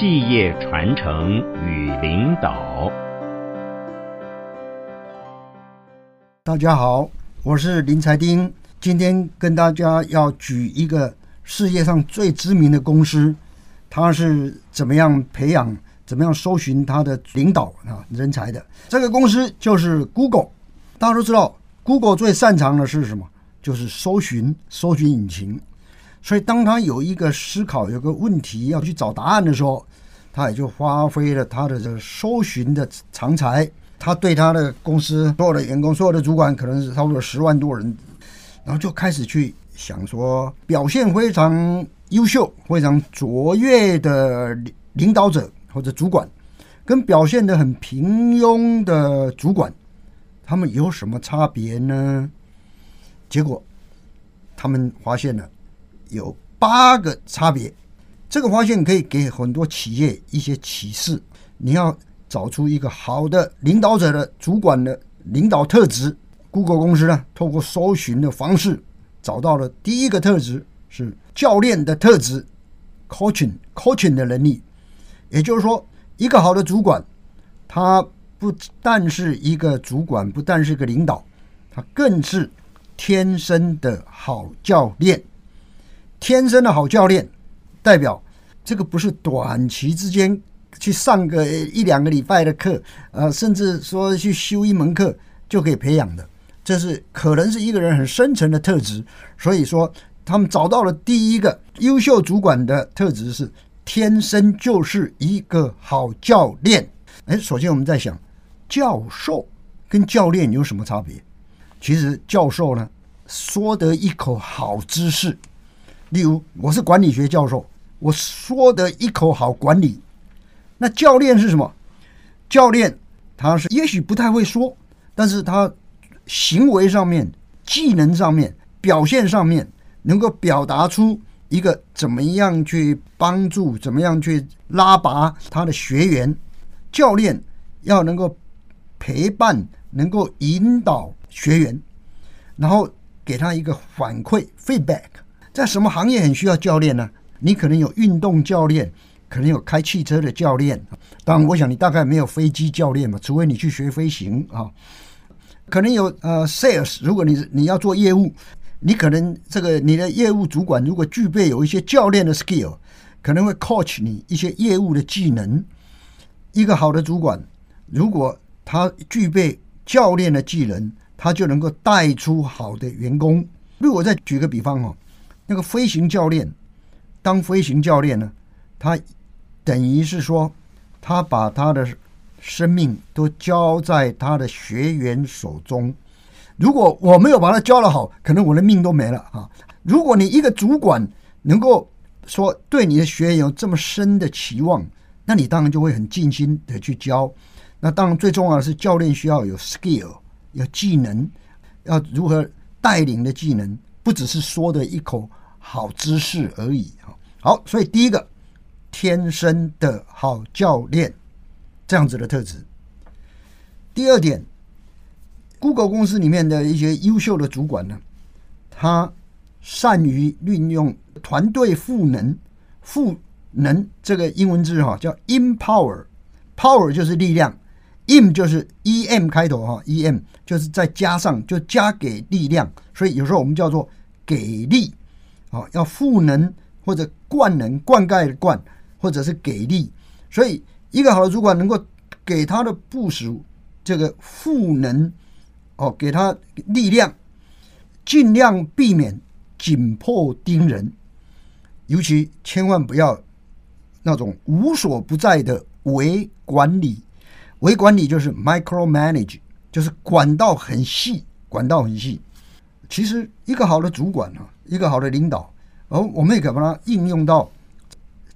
企业传承与领导。大家好，我是林财丁，今天跟大家要举一个世界上最知名的公司，它是怎么样培养、怎么样搜寻它的领导啊人才的。这个公司就是 Google。大家都知道，Google 最擅长的是什么？就是搜寻、搜寻引擎。所以，当他有一个思考、有个问题要去找答案的时候，他也就发挥了他的这个搜寻的长才。他对他的公司所有的员工、所有的主管，可能是差不多十万多人，然后就开始去想说，表现非常优秀、非常卓越的领导者或者主管，跟表现的很平庸的主管，他们有什么差别呢？结果，他们发现了。有八个差别，这个发现可以给很多企业一些启示。你要找出一个好的领导者的主管的领导特质。Google 公司呢，透过搜寻的方式找到了第一个特质是教练的特质，coaching coaching 的能力。也就是说，一个好的主管，他不但是一个主管，不但是一个领导，他更是天生的好教练。天生的好教练，代表这个不是短期之间去上个一两个礼拜的课，呃，甚至说去修一门课就可以培养的，这是可能是一个人很深层的特质。所以说，他们找到了第一个优秀主管的特质是天生就是一个好教练。哎，首先我们在想，教授跟教练有什么差别？其实教授呢，说得一口好知识。例如，我是管理学教授，我说的一口好管理。那教练是什么？教练他是也许不太会说，但是他行为上面、技能上面、表现上面，能够表达出一个怎么样去帮助、怎么样去拉拔他的学员。教练要能够陪伴、能够引导学员，然后给他一个反馈 （feedback）。在什么行业很需要教练呢？你可能有运动教练，可能有开汽车的教练。当然，我想你大概没有飞机教练嘛，除非你去学飞行啊。可能有呃，sales，如果你你要做业务，你可能这个你的业务主管如果具备有一些教练的 skill，可能会 coach 你一些业务的技能。一个好的主管，如果他具备教练的技能，他就能够带出好的员工。如果再举个比方哦。那个飞行教练，当飞行教练呢，他等于是说，他把他的生命都交在他的学员手中。如果我没有把他教的好，可能我的命都没了啊！如果你一个主管能够说对你的学员有这么深的期望，那你当然就会很尽心的去教。那当然最重要的是，教练需要有 skill，有技能，要如何带领的技能，不只是说的一口。好知识而已哈，好，所以第一个天生的好教练这样子的特质。第二点，Google 公司里面的一些优秀的主管呢，他善于运用团队赋能，赋能这个英文字哈叫 empower，power 就是力量，em 就是 em 开头哈，em 就是再加上就加给力量，所以有时候我们叫做给力。好，要赋能或者灌能、灌溉的灌，或者是给力。所以，一个好的主管能够给他的部署这个赋能，哦，给他力量，尽量避免紧迫盯人，尤其千万不要那种无所不在的微管理。微管理就是 micro manage，就是管道很细，管道很细。其实，一个好的主管呢。一个好的领导，而我们也可以把它应用到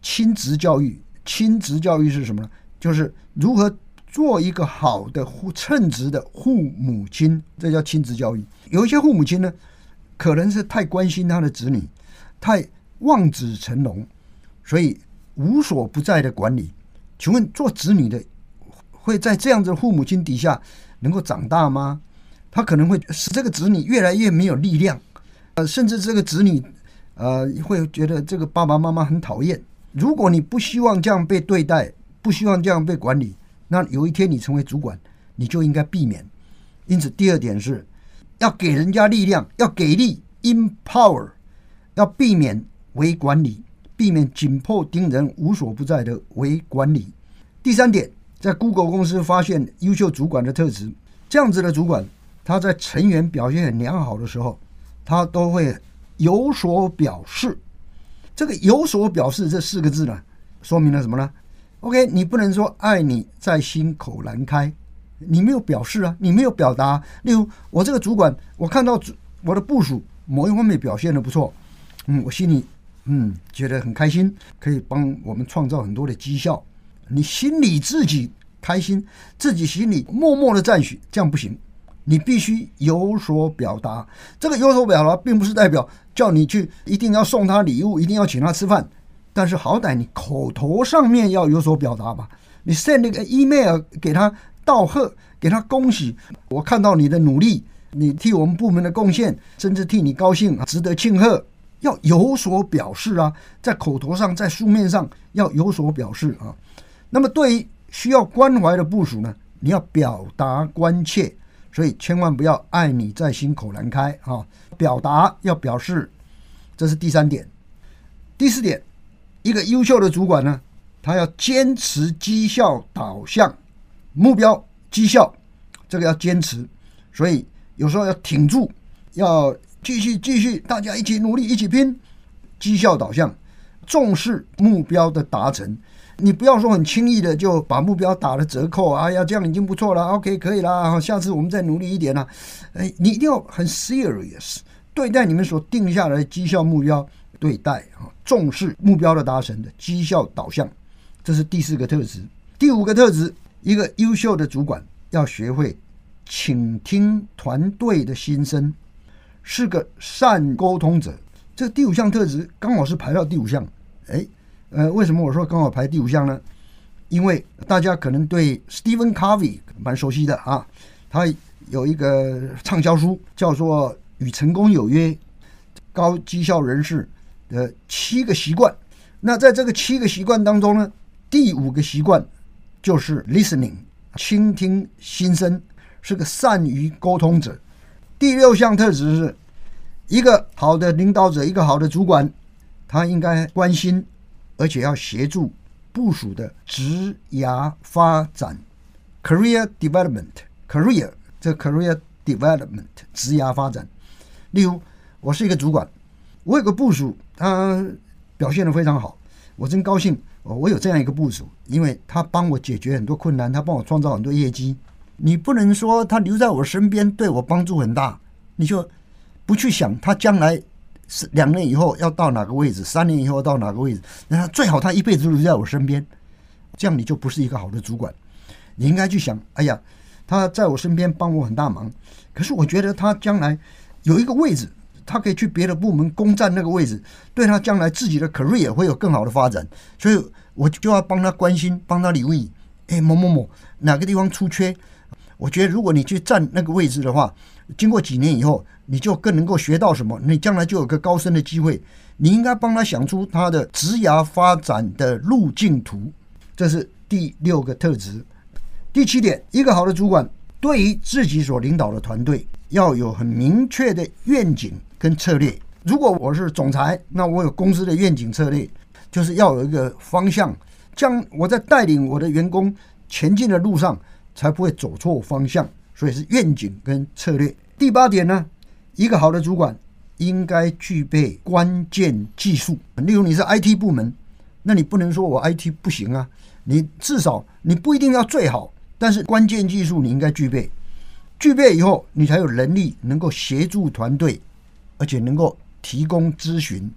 亲职教育。亲职教育是什么呢？就是如何做一个好的称职的父母亲，这叫亲职教育。有一些父母亲呢，可能是太关心他的子女，太望子成龙，所以无所不在的管理。请问做子女的会在这样子的父母亲底下能够长大吗？他可能会使这个子女越来越没有力量。呃，甚至这个子女，呃，会觉得这个爸爸妈妈很讨厌，如果你不希望这样被对待，不希望这样被管理，那有一天你成为主管，你就应该避免。因此，第二点是要给人家力量，要给力，empower，要避免为管理，避免紧迫盯人、无所不在的为管理。第三点，在 Google 公司发现优秀主管的特质，这样子的主管，他在成员表现很良好的时候，他都会有所表示。这个有所表示这四个字呢，说明了什么呢？OK，你不能说爱你在心口难开，你没有表示啊，你没有表达。例如，我这个主管，我看到我的部署某一方面表现的不错，嗯，我心里嗯觉得很开心，可以帮我们创造很多的绩效。你心里自己开心，自己心里默默的赞许，这样不行。你必须有所表达。这个有所表达，并不是代表叫你去一定要送他礼物，一定要请他吃饭。但是好歹你口头上面要有所表达吧。你 send 那个 email 给他道贺，给他恭喜。我看到你的努力，你替我们部门的贡献，甚至替你高兴，值得庆贺。要有所表示啊，在口头上，在书面上要有所表示啊。那么对于需要关怀的部署呢，你要表达关切。所以千万不要爱你在心口难开啊！表达要表示，这是第三点。第四点，一个优秀的主管呢，他要坚持绩效导向，目标绩效，这个要坚持。所以有时候要挺住，要继续继续，大家一起努力，一起拼，绩效导向，重视目标的达成。你不要说很轻易的就把目标打了折扣，哎呀，这样已经不错了，OK，可以了，下次我们再努力一点了。哎，你一定要很 serious 对待你们所定下来的绩效目标，对待啊，重视目标的达成的绩效导向，这是第四个特质。第五个特质，一个优秀的主管要学会倾听团队的心声，是个善沟通者。这第五项特质刚好是排到第五项，哎。呃，为什么我说刚好排第五项呢？因为大家可能对 Stephen Covey 蛮熟悉的啊，他有一个畅销书叫做《与成功有约》，高绩效人士的七个习惯。那在这个七个习惯当中呢，第五个习惯就是 listening，倾听心声，是个善于沟通者。第六项特质是一个好的领导者，一个好的主管，他应该关心。而且要协助部署的职涯发展，career development，career 这 career development 职涯发展。例如，我是一个主管，我有个部署，他表现的非常好，我真高兴。我有这样一个部署，因为他帮我解决很多困难，他帮我创造很多业绩。你不能说他留在我身边对我帮助很大，你就不去想他将来。是两年以后要到哪个位置？三年以后到哪个位置？那他最好他一辈子留在我身边，这样你就不是一个好的主管。你应该去想，哎呀，他在我身边帮我很大忙，可是我觉得他将来有一个位置，他可以去别的部门攻占那个位置，对他将来自己的 career 会有更好的发展，所以我就要帮他关心，帮他留意。哎，某某某哪个地方出缺？我觉得如果你去站那个位置的话，经过几年以后。你就更能够学到什么？你将来就有个高升的机会。你应该帮他想出他的职涯发展的路径图，这是第六个特质。第七点，一个好的主管对于自己所领导的团队要有很明确的愿景跟策略。如果我是总裁，那我有公司的愿景策略，就是要有一个方向，将我在带领我的员工前进的路上才不会走错方向。所以是愿景跟策略。第八点呢？一个好的主管应该具备关键技术。例如，你是 IT 部门，那你不能说我 IT 不行啊。你至少你不一定要最好，但是关键技术你应该具备。具备以后，你才有能力能够协助团队，而且能够提供咨询。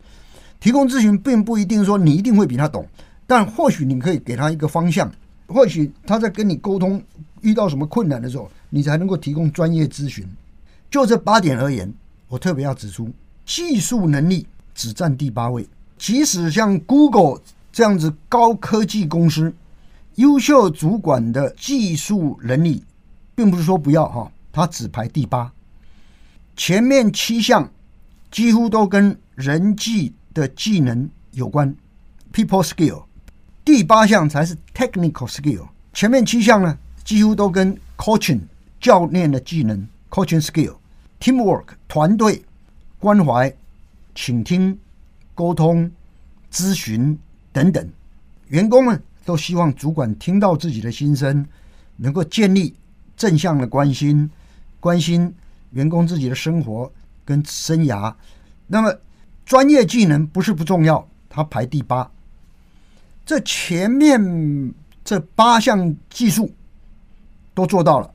提供咨询并不一定说你一定会比他懂，但或许你可以给他一个方向。或许他在跟你沟通遇到什么困难的时候，你才能够提供专业咨询。就这八点而言，我特别要指出，技术能力只占第八位。即使像 Google 这样子高科技公司，优秀主管的技术能力，并不是说不要哈，它只排第八。前面七项几乎都跟人际的技能有关，people skill，第八项才是 technical skill。前面七项呢，几乎都跟 coaching 教练的技能 coaching skill、teamwork 团队关怀、倾听、沟通、咨询等等。员工们都希望主管听到自己的心声，能够建立正向的关心，关心员工自己的生活跟生涯。那么专业技能不是不重要，它排第八。这前面这八项技术都做到了，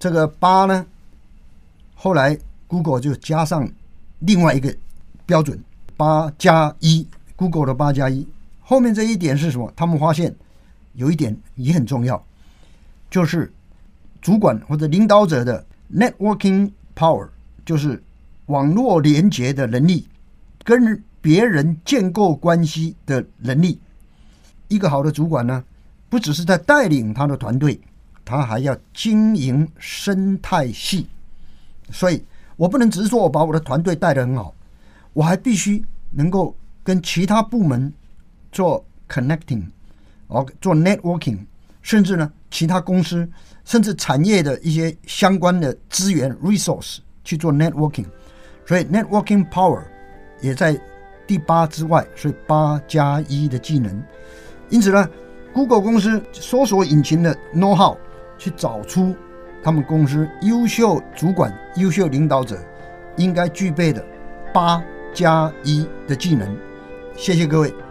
这个八呢，后来 Google 就加上另外一个标准，八加一，Google 的八加一。后面这一点是什么？他们发现有一点也很重要，就是主管或者领导者的 networking power，就是网络连接的能力，跟别人建构关系的能力。一个好的主管呢，不只是在带领他的团队，他还要经营生态系。所以我不能只是说我把我的团队带得很好，我还必须能够跟其他部门。做 connecting，哦，做 networking，甚至呢，其他公司，甚至产业的一些相关的资源 resource 去做 networking，所以 networking power 也在第八之外，所以八加一的技能。因此呢，Google 公司搜索引擎的 know how 去找出他们公司优秀主管、优秀领导者应该具备的八加一的技能。谢谢各位。